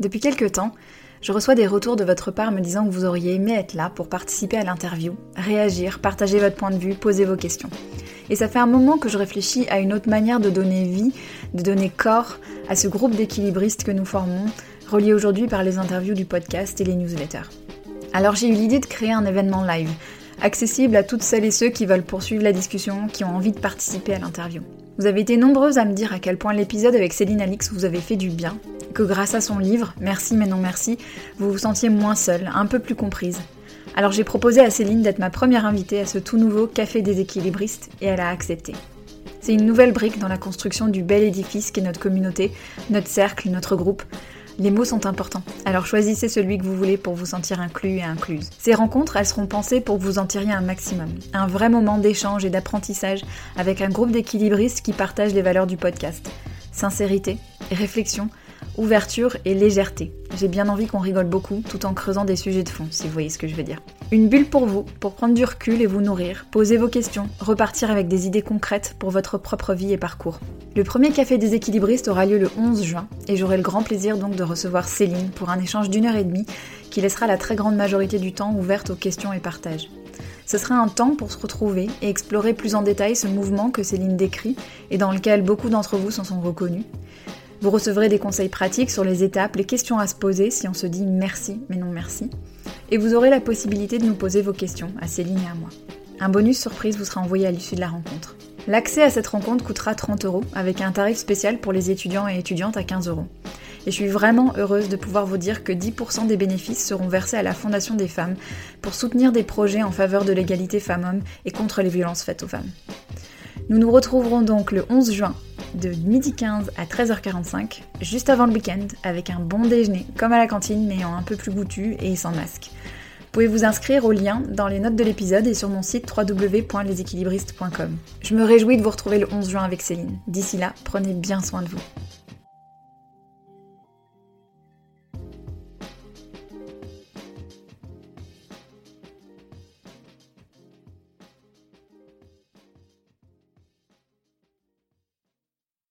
Depuis quelques temps, je reçois des retours de votre part me disant que vous auriez aimé être là pour participer à l'interview, réagir, partager votre point de vue, poser vos questions. Et ça fait un moment que je réfléchis à une autre manière de donner vie, de donner corps à ce groupe d'équilibristes que nous formons, reliés aujourd'hui par les interviews du podcast et les newsletters. Alors j'ai eu l'idée de créer un événement live, accessible à toutes celles et ceux qui veulent poursuivre la discussion, qui ont envie de participer à l'interview. Vous avez été nombreuses à me dire à quel point l'épisode avec Céline Alix vous avait fait du bien, que grâce à son livre, Merci mais non merci, vous vous sentiez moins seule, un peu plus comprise. Alors j'ai proposé à Céline d'être ma première invitée à ce tout nouveau Café des équilibristes et elle a accepté. C'est une nouvelle brique dans la construction du bel édifice qu'est notre communauté, notre cercle, notre groupe. Les mots sont importants, alors choisissez celui que vous voulez pour vous sentir inclus et incluse. Ces rencontres, elles seront pensées pour que vous en tiriez un maximum. Un vrai moment d'échange et d'apprentissage avec un groupe d'équilibristes qui partagent les valeurs du podcast. Sincérité, réflexion, ouverture et légèreté. J'ai bien envie qu'on rigole beaucoup tout en creusant des sujets de fond, si vous voyez ce que je veux dire. Une bulle pour vous, pour prendre du recul et vous nourrir, poser vos questions, repartir avec des idées concrètes pour votre propre vie et parcours. Le premier café des équilibristes aura lieu le 11 juin et j'aurai le grand plaisir donc de recevoir Céline pour un échange d'une heure et demie qui laissera la très grande majorité du temps ouverte aux questions et partages. Ce sera un temps pour se retrouver et explorer plus en détail ce mouvement que Céline décrit et dans lequel beaucoup d'entre vous s'en sont reconnus. Vous recevrez des conseils pratiques sur les étapes, les questions à se poser si on se dit merci mais non merci. Et vous aurez la possibilité de nous poser vos questions à Céline et à moi. Un bonus surprise vous sera envoyé à l'issue de la rencontre. L'accès à cette rencontre coûtera 30 euros avec un tarif spécial pour les étudiants et étudiantes à 15 euros. Et je suis vraiment heureuse de pouvoir vous dire que 10% des bénéfices seront versés à la Fondation des femmes pour soutenir des projets en faveur de l'égalité femmes-hommes et contre les violences faites aux femmes. Nous nous retrouverons donc le 11 juin de midi 15 à 13h45, juste avant le week-end, avec un bon déjeuner, comme à la cantine, mais en un peu plus goûtu et sans masque. Vous pouvez vous inscrire au lien dans les notes de l'épisode et sur mon site www.leséquilibristes.com. Je me réjouis de vous retrouver le 11 juin avec Céline. D'ici là, prenez bien soin de vous.